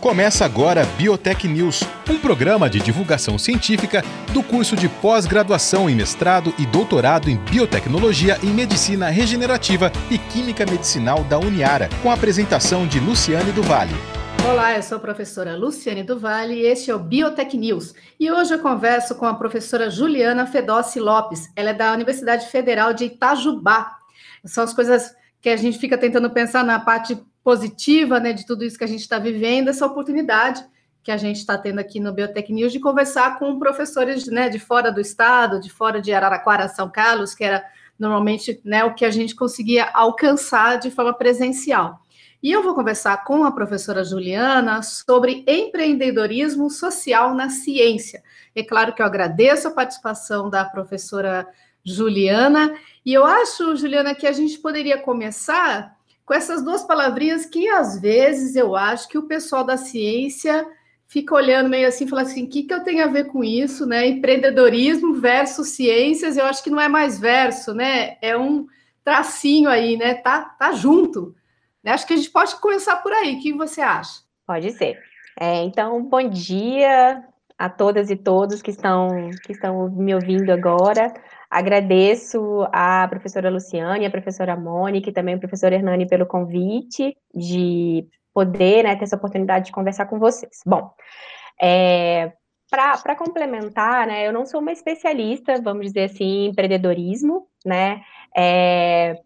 Começa agora Biotech News, um programa de divulgação científica do curso de pós-graduação em mestrado e doutorado em biotecnologia e medicina regenerativa e química medicinal da Uniara, com a apresentação de Luciane do Vale. Olá, eu sou a professora Luciane Duval e este é o Biotech News. E hoje eu converso com a professora Juliana Fedossi Lopes. Ela é da Universidade Federal de Itajubá. São as coisas que a gente fica tentando pensar na parte positiva né, de tudo isso que a gente está vivendo, essa oportunidade que a gente está tendo aqui no Biotech News de conversar com professores né, de fora do estado, de fora de Araraquara, São Carlos, que era normalmente né, o que a gente conseguia alcançar de forma presencial. E eu vou conversar com a professora Juliana sobre empreendedorismo social na ciência. É claro que eu agradeço a participação da professora Juliana, e eu acho, Juliana, que a gente poderia começar com essas duas palavrinhas que às vezes eu acho que o pessoal da ciência fica olhando meio assim, falando assim, o que, que eu tenho a ver com isso, né? Empreendedorismo versus ciências, eu acho que não é mais verso, né? É um tracinho aí, né? Tá, tá junto. Acho que a gente pode começar por aí. O que você acha? Pode ser. É, então, bom dia a todas e todos que estão, que estão me ouvindo agora. Agradeço à professora Luciane, à professora Mônica e também ao professor Hernani pelo convite de poder né, ter essa oportunidade de conversar com vocês. Bom, é, para complementar, né, eu não sou uma especialista, vamos dizer assim, em empreendedorismo, né, é,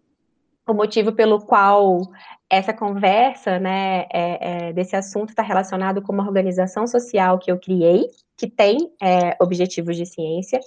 o motivo pelo qual essa conversa, né, é, é, desse assunto está relacionado com uma organização social que eu criei, que tem é, objetivos de ciência,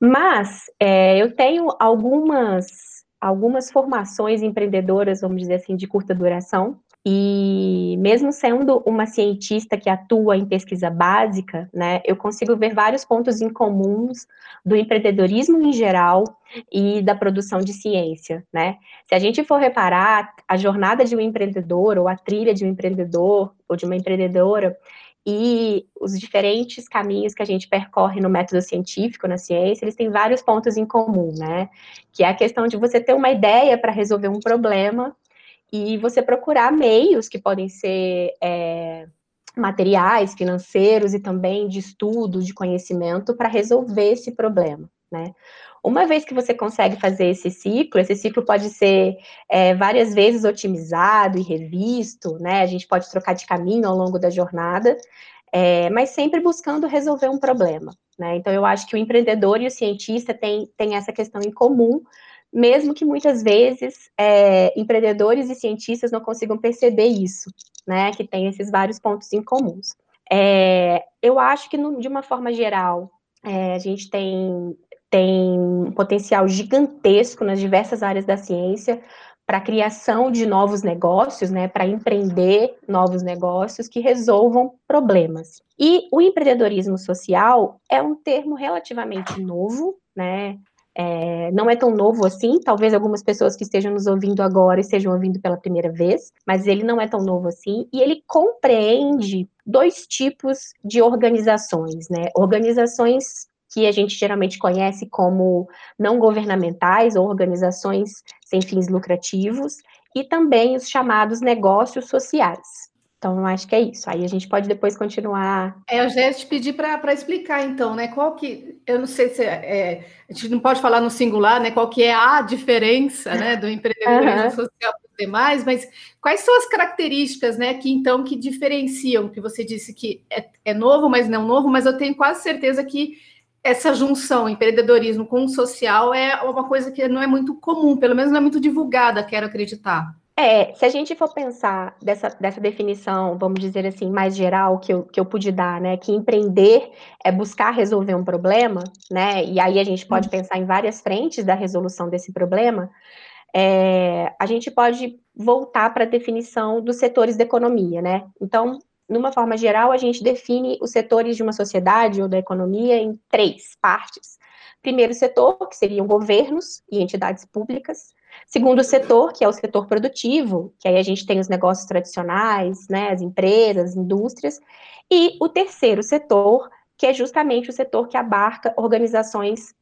mas é, eu tenho algumas algumas formações empreendedoras, vamos dizer assim, de curta duração, e mesmo sendo uma cientista que atua em pesquisa básica, né, eu consigo ver vários pontos em comuns do empreendedorismo em geral e da produção de ciência, né? Se a gente for reparar a jornada de um empreendedor ou a trilha de um empreendedor ou de uma empreendedora e os diferentes caminhos que a gente percorre no método científico, na ciência, eles têm vários pontos em comum, né? Que é a questão de você ter uma ideia para resolver um problema e você procurar meios que podem ser é, materiais, financeiros e também de estudo, de conhecimento para resolver esse problema, né? Uma vez que você consegue fazer esse ciclo, esse ciclo pode ser é, várias vezes otimizado e revisto, né? A gente pode trocar de caminho ao longo da jornada, é, mas sempre buscando resolver um problema, né? Então, eu acho que o empreendedor e o cientista têm, têm essa questão em comum, mesmo que muitas vezes é, empreendedores e cientistas não consigam perceber isso, né, que tem esses vários pontos em comuns. É, eu acho que, no, de uma forma geral, é, a gente tem, tem um potencial gigantesco nas diversas áreas da ciência para a criação de novos negócios, né, para empreender novos negócios que resolvam problemas. E o empreendedorismo social é um termo relativamente novo, né, é, não é tão novo assim, talvez algumas pessoas que estejam nos ouvindo agora estejam ouvindo pela primeira vez, mas ele não é tão novo assim, e ele compreende dois tipos de organizações, né? Organizações que a gente geralmente conhece como não governamentais ou organizações sem fins lucrativos, e também os chamados negócios sociais. Então, acho que é isso. Aí a gente pode depois continuar. É, eu já ia te pedir para explicar, então, né? Qual que. Eu não sei se. É, é, a gente não pode falar no singular, né? Qual que é a diferença né, do empreendedorismo uhum. social para os demais, mas quais são as características, né, que então que diferenciam? Que você disse que é, é novo, mas não novo, mas eu tenho quase certeza que essa junção empreendedorismo com o social é uma coisa que não é muito comum, pelo menos não é muito divulgada, quero acreditar. É, se a gente for pensar dessa, dessa definição, vamos dizer assim, mais geral que eu, que eu pude dar, né, que empreender é buscar resolver um problema, né, e aí a gente pode uhum. pensar em várias frentes da resolução desse problema, é, a gente pode voltar para a definição dos setores da economia, né, então, numa forma geral, a gente define os setores de uma sociedade ou da economia em três partes. Primeiro setor, que seriam governos e entidades públicas, Segundo setor, que é o setor produtivo, que aí a gente tem os negócios tradicionais, né, as empresas, as indústrias. E o terceiro setor, que é justamente o setor que abarca organizações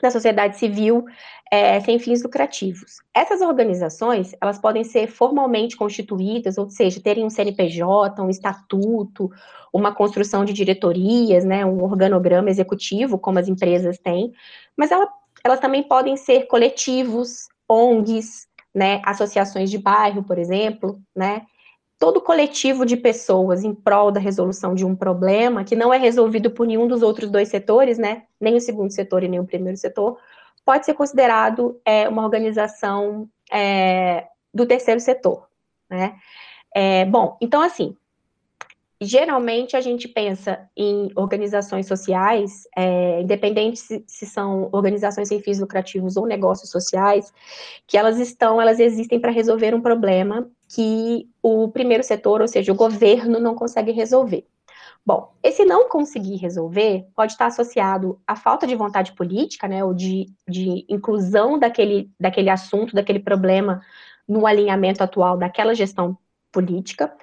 da sociedade civil é, sem fins lucrativos. Essas organizações, elas podem ser formalmente constituídas, ou seja, terem um CNPJ, um estatuto, uma construção de diretorias, né, um organograma executivo, como as empresas têm, mas ela, elas também podem ser coletivos, ONGs, né, associações de bairro, por exemplo, né, todo coletivo de pessoas em prol da resolução de um problema que não é resolvido por nenhum dos outros dois setores, né, nem o segundo setor e nem o primeiro setor, pode ser considerado é, uma organização é, do terceiro setor, né. É, bom, então assim, geralmente a gente pensa em organizações sociais, é, independente se, se, são organizações sem fins lucrativos ou negócios sociais, que elas estão, elas existem para resolver um problema que o primeiro setor, ou seja, o governo, não consegue resolver. Bom, esse não conseguir resolver pode estar associado à falta de vontade política, né, ou de, de inclusão daquele, daquele assunto, daquele problema no alinhamento atual daquela gestão política,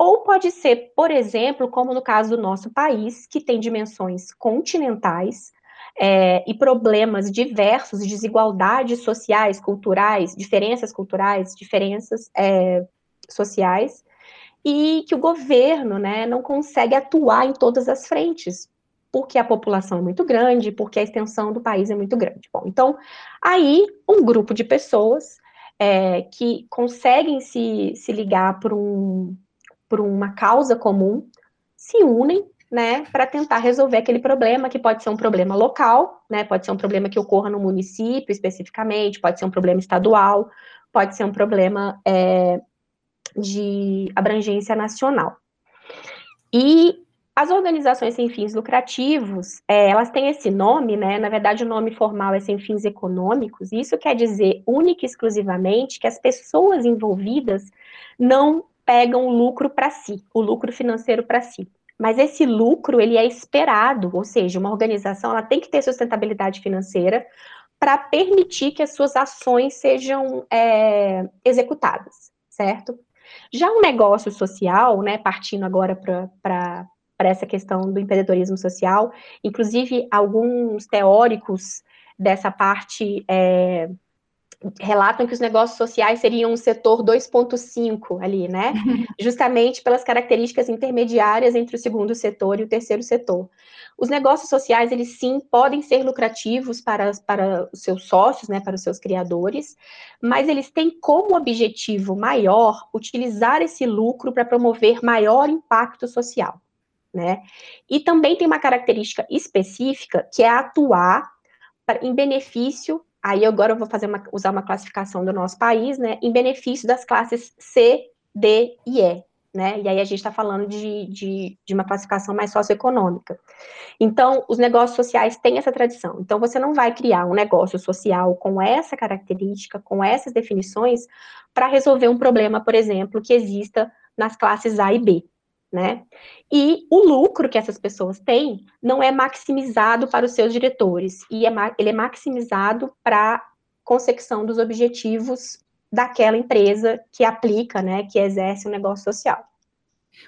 ou pode ser, por exemplo, como no caso do nosso país, que tem dimensões continentais é, e problemas diversos, desigualdades sociais, culturais, diferenças culturais, diferenças é, sociais, e que o governo né, não consegue atuar em todas as frentes, porque a população é muito grande, porque a extensão do país é muito grande. Bom, então, aí um grupo de pessoas é, que conseguem se, se ligar por um, por uma causa comum, se unem, né, para tentar resolver aquele problema, que pode ser um problema local, né, pode ser um problema que ocorra no município especificamente, pode ser um problema estadual, pode ser um problema é, de abrangência nacional. E as organizações sem fins lucrativos, é, elas têm esse nome, né? Na verdade, o nome formal é sem fins econômicos. Isso quer dizer única e exclusivamente que as pessoas envolvidas não pegam o lucro para si, o lucro financeiro para si. Mas esse lucro, ele é esperado, ou seja, uma organização ela tem que ter sustentabilidade financeira para permitir que as suas ações sejam é, executadas, certo? Já um negócio social, né, partindo agora para essa questão do empreendedorismo social, inclusive alguns teóricos dessa parte é, relatam que os negócios sociais seriam um setor 2.5 ali, né? Justamente pelas características intermediárias entre o segundo setor e o terceiro setor. Os negócios sociais, eles sim podem ser lucrativos para, para os seus sócios, né, para os seus criadores, mas eles têm como objetivo maior utilizar esse lucro para promover maior impacto social, né? E também tem uma característica específica que é atuar em benefício Aí agora eu vou fazer uma, usar uma classificação do nosso país, né, em benefício das classes C, D e E, né? E aí a gente está falando de, de, de, uma classificação mais socioeconômica. Então, os negócios sociais têm essa tradição. Então, você não vai criar um negócio social com essa característica, com essas definições, para resolver um problema, por exemplo, que exista nas classes A e B né? E o lucro que essas pessoas têm não é maximizado para os seus diretores, e é, ele é maximizado para consecução dos objetivos daquela empresa que aplica, né, que exerce um negócio social.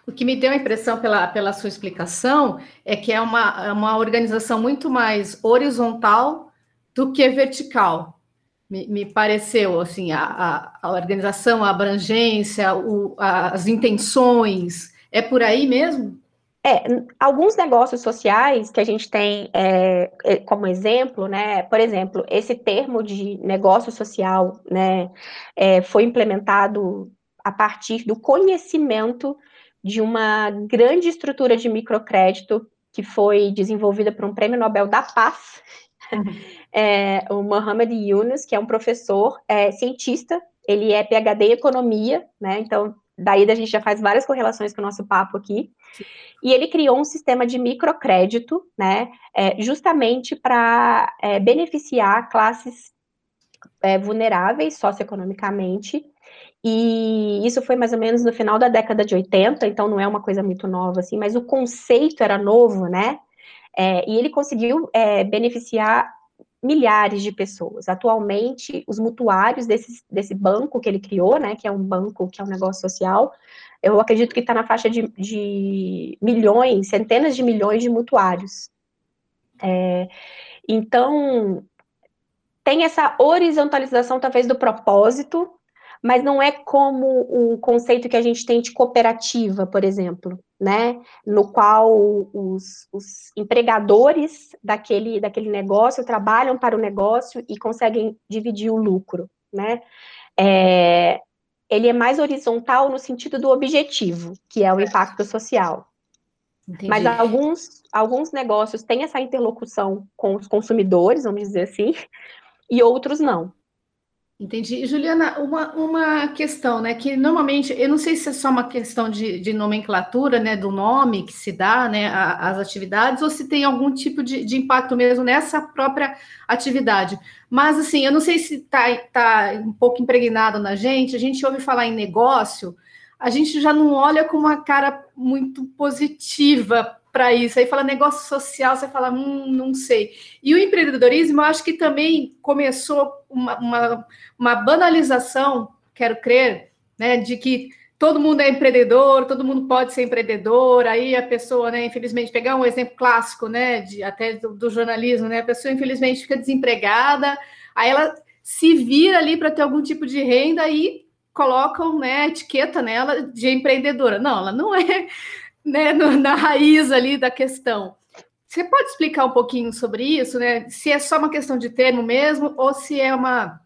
O que me deu a impressão pela, pela sua explicação é que é uma, é uma organização muito mais horizontal do que vertical. Me, me pareceu, assim, a, a, a, organização, a abrangência, o, as intenções, é por aí mesmo? É, alguns negócios sociais que a gente tem é, é, como exemplo, né? Por exemplo, esse termo de negócio social, né, é, foi implementado a partir do conhecimento de uma grande estrutura de microcrédito que foi desenvolvida por um prêmio Nobel da Paz, é, o Mohamed Yunus, que é um professor é, cientista, ele é PhD em economia, né? Então daí a gente já faz várias correlações com o nosso papo aqui. Sim. E ele criou um sistema de microcrédito, né, é, justamente para é, beneficiar classes é, vulneráveis socioeconomicamente. E isso foi mais ou menos no final da década de 80, então não é uma coisa muito nova assim, mas o conceito era novo, né? É, e ele conseguiu é, beneficiar milhares de pessoas. Atualmente, os mutuários desse, desse banco que ele criou, né, que é um banco, que é um negócio social, eu acredito que está na faixa de, de, milhões, centenas de milhões de mutuários. É, então, tem essa horizontalização, talvez, do propósito, mas não é como um conceito que a gente tem de cooperativa, por exemplo, né? No qual os, os empregadores daquele, daquele negócio trabalham para o negócio e conseguem dividir o lucro, né? É, ele é mais horizontal no sentido do objetivo, que é o impacto social. Entendi. Mas alguns, alguns negócios têm essa interlocução com os consumidores, vamos dizer assim, e outros não. Entendi. Juliana, uma, uma questão, né, que normalmente, eu não sei se é só uma questão de, de nomenclatura, né, do nome que se dá, né, às atividades, ou se tem algum tipo de, de impacto mesmo nessa própria atividade. Mas, assim, eu não sei se está tá um pouco impregnado na gente, a gente ouve falar em negócio, a gente já não olha com uma cara muito positiva para isso. Aí fala negócio social, você fala, hum, não sei. E o empreendedorismo, eu acho que também começou uma, uma, uma banalização, quero crer, né, de que todo mundo é empreendedor, todo mundo pode ser empreendedor, aí a pessoa, né, infelizmente, pegar um exemplo clássico, né, de, até do, do jornalismo, né, a pessoa, infelizmente, fica desempregada, aí ela se vira ali para ter algum tipo de renda e colocam, né, etiqueta nela de empreendedora. Não, ela não é, né, na raiz ali da questão. Você pode explicar um pouquinho sobre isso, né? Se é só uma questão de termo mesmo, ou se é uma,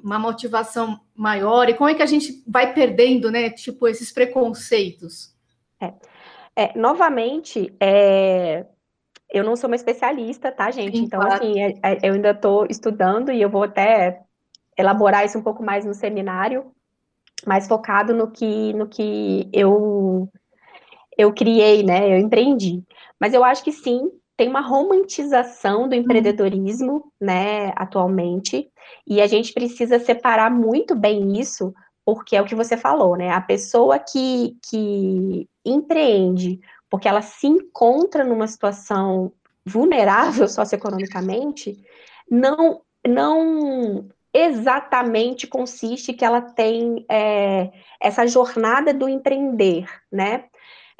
uma motivação maior, e como é que a gente vai perdendo, né, tipo, esses preconceitos? É, é novamente, é, eu não sou uma especialista, tá, gente? Sim, então, claro. assim, é, é, eu ainda estou estudando e eu vou até elaborar isso um pouco mais no seminário, mais focado no que, no que eu eu criei, né? Eu empreendi. Mas eu acho que sim, tem uma romantização do empreendedorismo, uhum. né, atualmente, e a gente precisa separar muito bem isso, porque é o que você falou, né? A pessoa que, que empreende porque ela se encontra numa situação vulnerável socioeconomicamente, não, não exatamente consiste que ela tem é, essa jornada do empreender, né?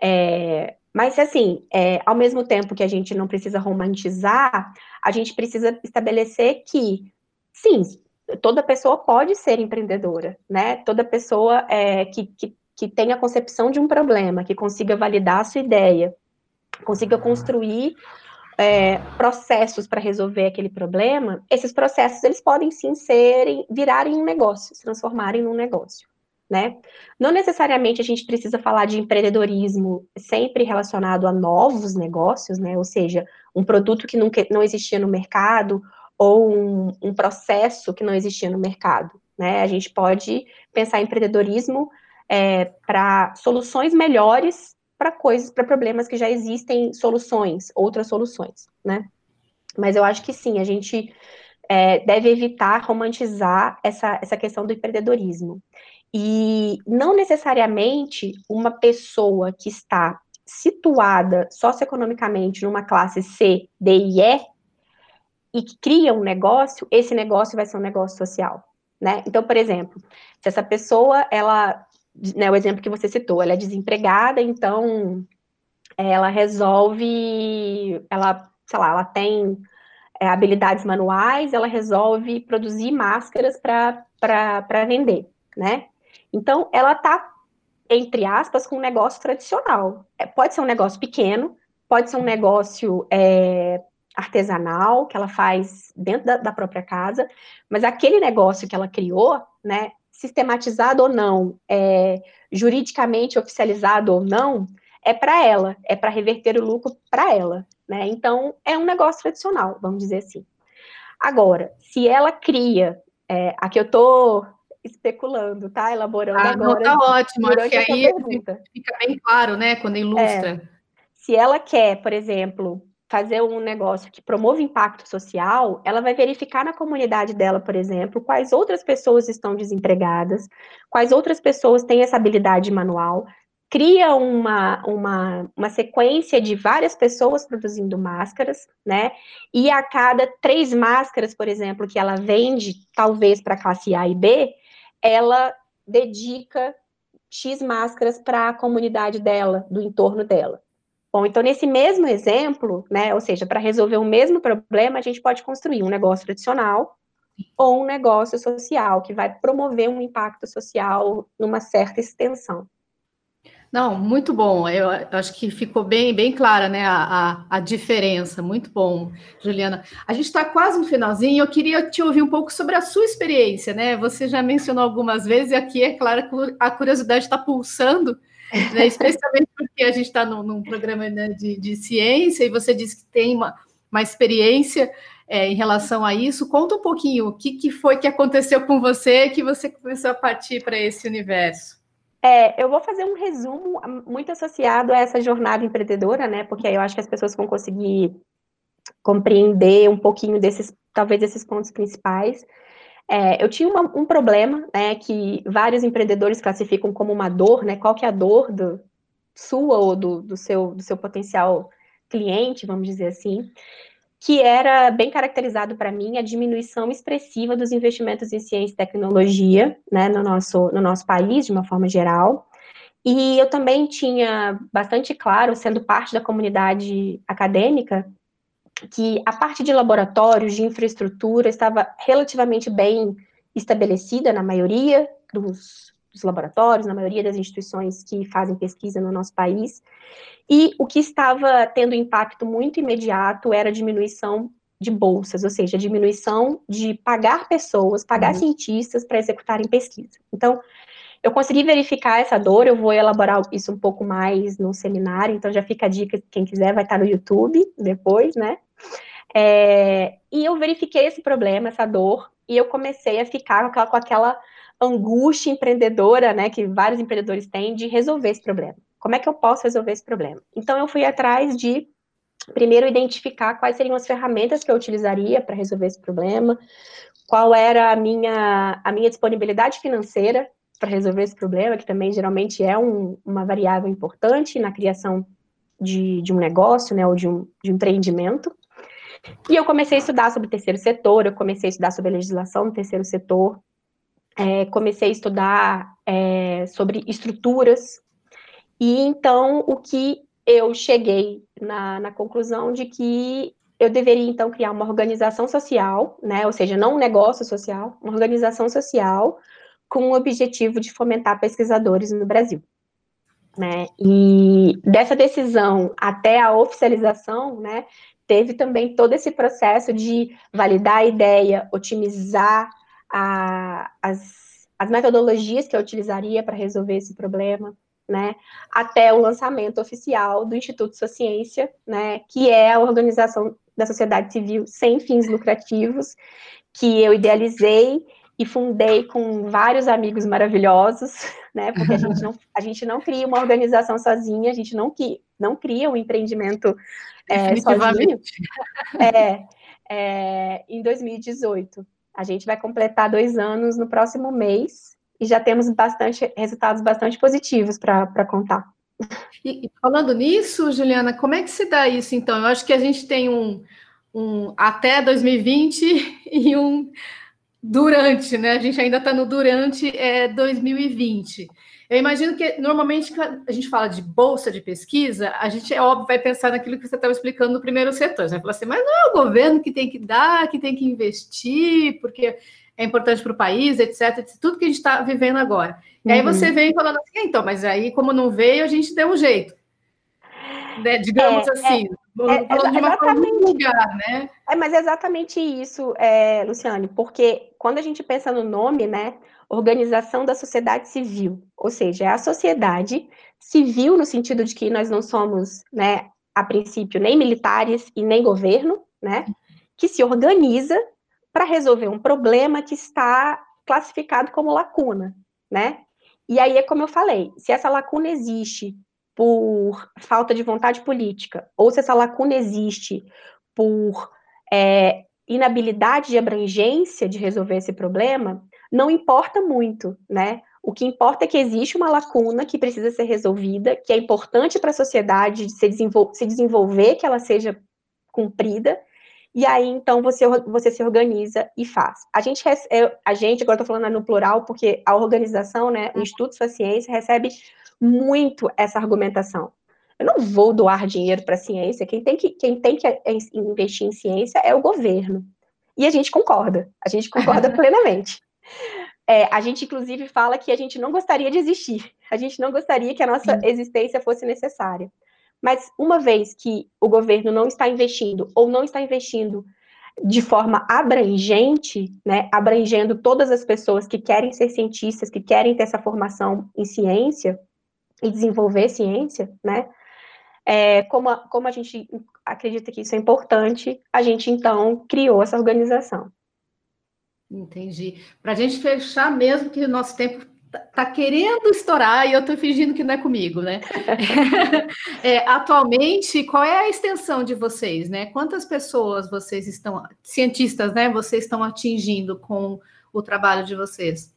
É, mas, assim, é, ao mesmo tempo que a gente não precisa romantizar, a gente precisa estabelecer que, sim, toda pessoa pode ser empreendedora, né? Toda pessoa é, que, que, que tenha a concepção de um problema, que consiga validar a sua ideia, consiga construir é, processos para resolver aquele problema, esses processos eles podem sim serem, virarem um negócio, se transformarem num negócio né? Não necessariamente a gente precisa falar de empreendedorismo sempre relacionado a novos negócios, né? Ou seja, um produto que nunca, não existia no mercado ou um, um processo que não existia no mercado, né? A gente pode pensar em empreendedorismo é, para soluções melhores para coisas, para problemas que já existem soluções, outras soluções, né? Mas eu acho que sim, a gente é, deve evitar romantizar essa, essa questão do empreendedorismo. E não necessariamente uma pessoa que está situada socioeconomicamente numa classe C, D e E e que cria um negócio, esse negócio vai ser um negócio social, né? Então, por exemplo, se essa pessoa, ela, né, o exemplo que você citou, ela é desempregada, então ela resolve, ela, sei lá, ela tem é, habilidades manuais, ela resolve produzir máscaras para vender, né? Então, ela está, entre aspas, com um negócio tradicional. É, pode ser um negócio pequeno, pode ser um negócio é, artesanal, que ela faz dentro da, da, própria casa, mas aquele negócio que ela criou, né, sistematizado ou não, é, juridicamente oficializado ou não, é para ela, é para reverter o lucro para ela, né? Então, é um negócio tradicional, vamos dizer assim. Agora, se ela cria, é, aqui eu estou especulando, tá? Elaborando ah, agora. Não, tá ótimo, acho que aí pergunta. fica bem claro, né, quando ilustra. É, se ela quer, por exemplo, fazer um negócio que promove impacto social, ela vai verificar na comunidade dela, por exemplo, quais outras pessoas estão desempregadas, quais outras pessoas têm essa habilidade manual, cria uma, uma, uma sequência de várias pessoas produzindo máscaras, né? E a cada três máscaras, por exemplo, que ela vende, talvez para classe A e B, ela dedica X máscaras para a comunidade dela, do entorno dela. Bom, então nesse mesmo exemplo, né, ou seja, para resolver o mesmo problema, a gente pode construir um negócio tradicional, ou um negócio social que vai promover um impacto social numa certa extensão. Não, muito bom. Eu acho que ficou bem, bem clara, né, a, a, a diferença. Muito bom, Juliana. A gente está quase no finalzinho. Eu queria te ouvir um pouco sobre a sua experiência, né? Você já mencionou algumas vezes e aqui é claro a curiosidade está pulsando, né? especialmente porque a gente está num, num, programa né, de, de ciência e você disse que tem uma, uma experiência é, em relação a isso. Conta um pouquinho o que, que foi que aconteceu com você que você começou a partir para esse universo. É, eu vou fazer um resumo muito associado a essa jornada empreendedora, né? Porque aí eu acho que as pessoas vão conseguir compreender um pouquinho desses, talvez desses pontos principais. É, eu tinha uma, um problema, né, que vários empreendedores classificam como uma dor, né? Qual que é a dor do, sua ou do, do, seu, do seu potencial cliente, vamos dizer assim, que era bem caracterizado para mim a diminuição expressiva dos investimentos em ciência e tecnologia, né, no nosso, no nosso país, de uma forma geral. E eu também tinha bastante claro, sendo parte da comunidade acadêmica, que a parte de laboratórios, de infraestrutura, estava relativamente bem estabelecida na maioria dos, dos laboratórios, na maioria das instituições que fazem pesquisa no nosso país, e o que estava tendo impacto muito imediato era a diminuição de bolsas, ou seja, a diminuição de pagar pessoas, pagar uhum. cientistas para executarem pesquisa. Então, eu consegui verificar essa dor, eu vou elaborar isso um pouco mais no seminário, então já fica a dica, quem quiser vai estar no YouTube depois, né? É, e eu verifiquei esse problema, essa dor, e eu comecei a ficar com aquela, com aquela angústia empreendedora, né, que vários empreendedores têm, de resolver esse problema. Como é que eu posso resolver esse problema? Então, eu fui atrás de, primeiro, identificar quais seriam as ferramentas que eu utilizaria para resolver esse problema, qual era a minha, a minha disponibilidade financeira para resolver esse problema, que também geralmente é um, uma variável importante na criação de, de um negócio, né, ou de um, de um empreendimento. E eu comecei a estudar sobre o terceiro setor, eu comecei a estudar sobre a legislação do terceiro setor, é, comecei a estudar é, sobre estruturas e então, o que eu cheguei na, na conclusão de que eu deveria, então, criar uma organização social, né, ou seja, não um negócio social, uma organização social com o objetivo de fomentar pesquisadores no Brasil. Né? E dessa decisão até a oficialização, né, teve também todo esse processo de validar a ideia, otimizar a, as, as metodologias que eu utilizaria para resolver esse problema, né, até o lançamento oficial do Instituto Sua Ciência, né, que é a organização da sociedade civil sem fins lucrativos, que eu idealizei e fundei com vários amigos maravilhosos, né, porque a gente não, a gente não cria uma organização sozinha, a gente não, não cria um empreendimento é, sozinho. É, é, em 2018. A gente vai completar dois anos no próximo mês, e já temos bastante resultados bastante positivos para contar. E falando nisso, Juliana, como é que se dá isso então? Eu acho que a gente tem um, um até 2020 e um durante, né? A gente ainda está no durante é, 2020. Eu imagino que normalmente a gente fala de bolsa de pesquisa, a gente é óbvio vai pensar naquilo que você estava explicando no primeiro setor. Você vai falar assim, mas não é o governo que tem que dar, que tem que investir, porque é importante para o país, etc, tudo que a gente está vivendo agora. E uhum. aí você vem falando assim, então, mas aí como não veio, a gente deu um jeito. Né? Digamos é, assim, é, é, uma forma lugar, né? É, mas é exatamente isso, é, Luciane, porque quando a gente pensa no nome, né, organização da sociedade civil, ou seja, é a sociedade civil no sentido de que nós não somos, né, a princípio, nem militares e nem governo, né, que se organiza para resolver um problema que está classificado como lacuna, né? E aí é como eu falei, se essa lacuna existe por falta de vontade política, ou se essa lacuna existe por é, inabilidade de abrangência de resolver esse problema, não importa muito, né? O que importa é que existe uma lacuna que precisa ser resolvida, que é importante para a sociedade se, desenvol se desenvolver, que ela seja cumprida, e aí, então, você, você se organiza e faz. A gente, a gente agora estou falando no plural, porque a organização, né, o uhum. Instituto Sua Ciência, recebe muito essa argumentação. Eu não vou doar dinheiro para a ciência, quem tem, que, quem tem que investir em ciência é o governo. E a gente concorda, a gente concorda plenamente. É, a gente, inclusive, fala que a gente não gostaria de existir, a gente não gostaria que a nossa Sim. existência fosse necessária. Mas uma vez que o governo não está investindo, ou não está investindo de forma abrangente, né, abrangendo todas as pessoas que querem ser cientistas, que querem ter essa formação em ciência e desenvolver ciência, né, é, como, a, como a gente acredita que isso é importante, a gente então criou essa organização. Entendi. Para a gente fechar mesmo, que o nosso tempo tá, tá querendo estourar e eu estou fingindo que não é comigo, né? é, atualmente, qual é a extensão de vocês, né? Quantas pessoas vocês estão, cientistas, né? Vocês estão atingindo com o trabalho de vocês?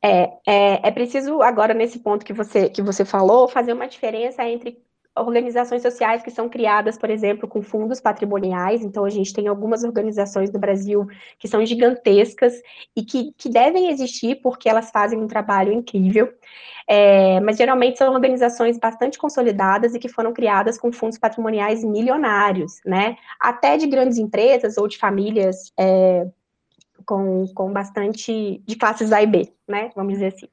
É, é, é preciso agora nesse ponto que você que você falou fazer uma diferença entre organizações sociais que são criadas, por exemplo, com fundos patrimoniais. Então, a gente tem algumas organizações no Brasil que são gigantescas e que, que devem existir porque elas fazem um trabalho incrível. É, mas geralmente são organizações bastante consolidadas e que foram criadas com fundos patrimoniais milionários, né? Até de grandes empresas ou de famílias é, com, com bastante de classes A e B, né? Vamos dizer assim.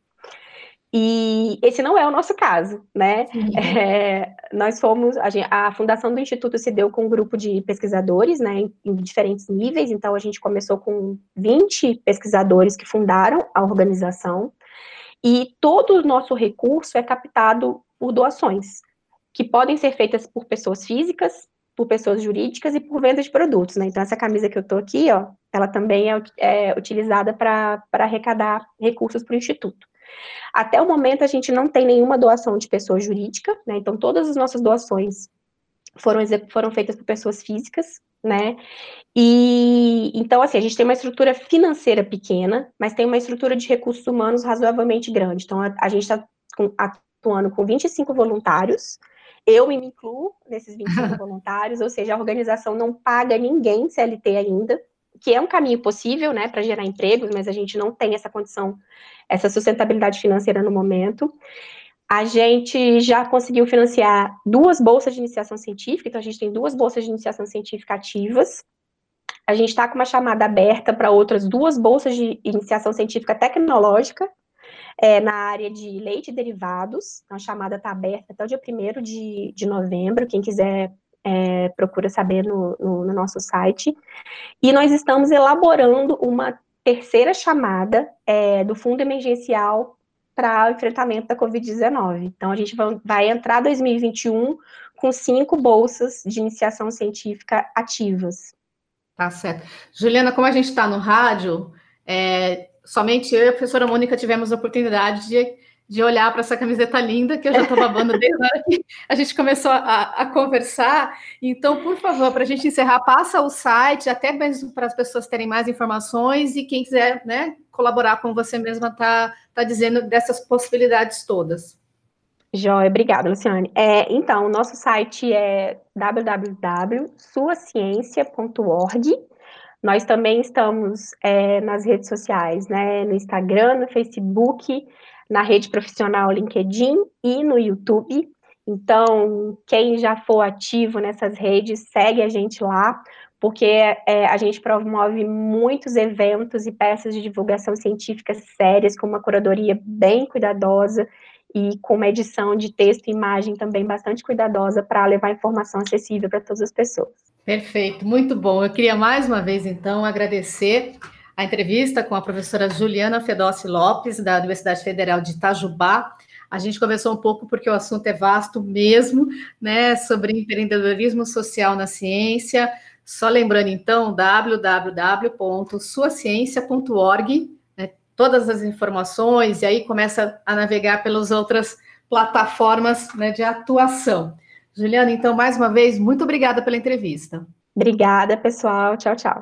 E esse não é o nosso caso, né? É, nós fomos, a, gente, a, fundação do Instituto se deu com um grupo de pesquisadores, né, em, em, diferentes níveis, então a gente começou com 20 pesquisadores que fundaram a organização, e todo o nosso recurso é captado por doações, que podem ser feitas por pessoas físicas, por pessoas jurídicas e por venda de produtos, né? Então, essa camisa que eu tô aqui, ó, ela também é, é utilizada para arrecadar recursos para o Instituto. Até o momento, a gente não tem nenhuma doação de pessoa jurídica, né? Então, todas as nossas doações foram, foram feitas por pessoas físicas, né? E então, assim, a gente tem uma estrutura financeira pequena, mas tem uma estrutura de recursos humanos razoavelmente grande. Então, a, a gente está atuando com 25 voluntários. Eu me incluo nesses 25 voluntários, ou seja, a organização não paga ninguém CLT ainda, que é um caminho possível, né, para gerar empregos, mas a gente não tem essa condição, essa sustentabilidade financeira no momento. A gente já conseguiu financiar duas bolsas de iniciação científica, então a gente tem duas bolsas de iniciação científica ativas. A gente está com uma chamada aberta para outras duas bolsas de iniciação científica tecnológica, é, na área de leite e derivados. Então, a chamada está aberta até o dia 1 de, de novembro. Quem quiser é, procura saber no, no, no, nosso site. E nós estamos elaborando uma terceira chamada é, do Fundo Emergencial para o enfrentamento da Covid-19. Então, a gente vai, vai entrar 2021 com cinco bolsas de iniciação científica ativas. Tá certo. Juliana, como a gente está no rádio, é, somente eu e a professora Mônica tivemos a oportunidade de de olhar para essa camiseta linda que eu já estou babando desde a hora que a gente começou a, a conversar. Então, por favor, para a gente encerrar, passa o site, até mesmo para as pessoas terem mais informações e quem quiser né, colaborar com você mesma está tá dizendo dessas possibilidades todas. Joia, obrigada, Luciane. É, então, o nosso site é www.suaciencia.org. Nós também estamos é, nas redes sociais, né, no Instagram, no Facebook, na rede profissional LinkedIn e no YouTube. Então, quem já for ativo nessas redes, segue a gente lá, porque é, a gente promove muitos eventos e peças de divulgação científica sérias, com uma curadoria bem cuidadosa e com uma edição de texto e imagem também bastante cuidadosa para levar informação acessível para todas as pessoas. Perfeito, muito bom. Eu queria mais uma vez, então, agradecer a entrevista com a professora Juliana Fedossi Lopes, da Universidade Federal de Itajubá. A gente conversou um pouco porque o assunto é vasto mesmo, né, sobre empreendedorismo social na ciência. Só lembrando, então, www.suaciencia.org, né, todas as informações, e aí começa a navegar pelas outras plataformas né, de atuação. Juliana, então, mais uma vez, muito obrigada pela entrevista. Obrigada, pessoal. Tchau, tchau.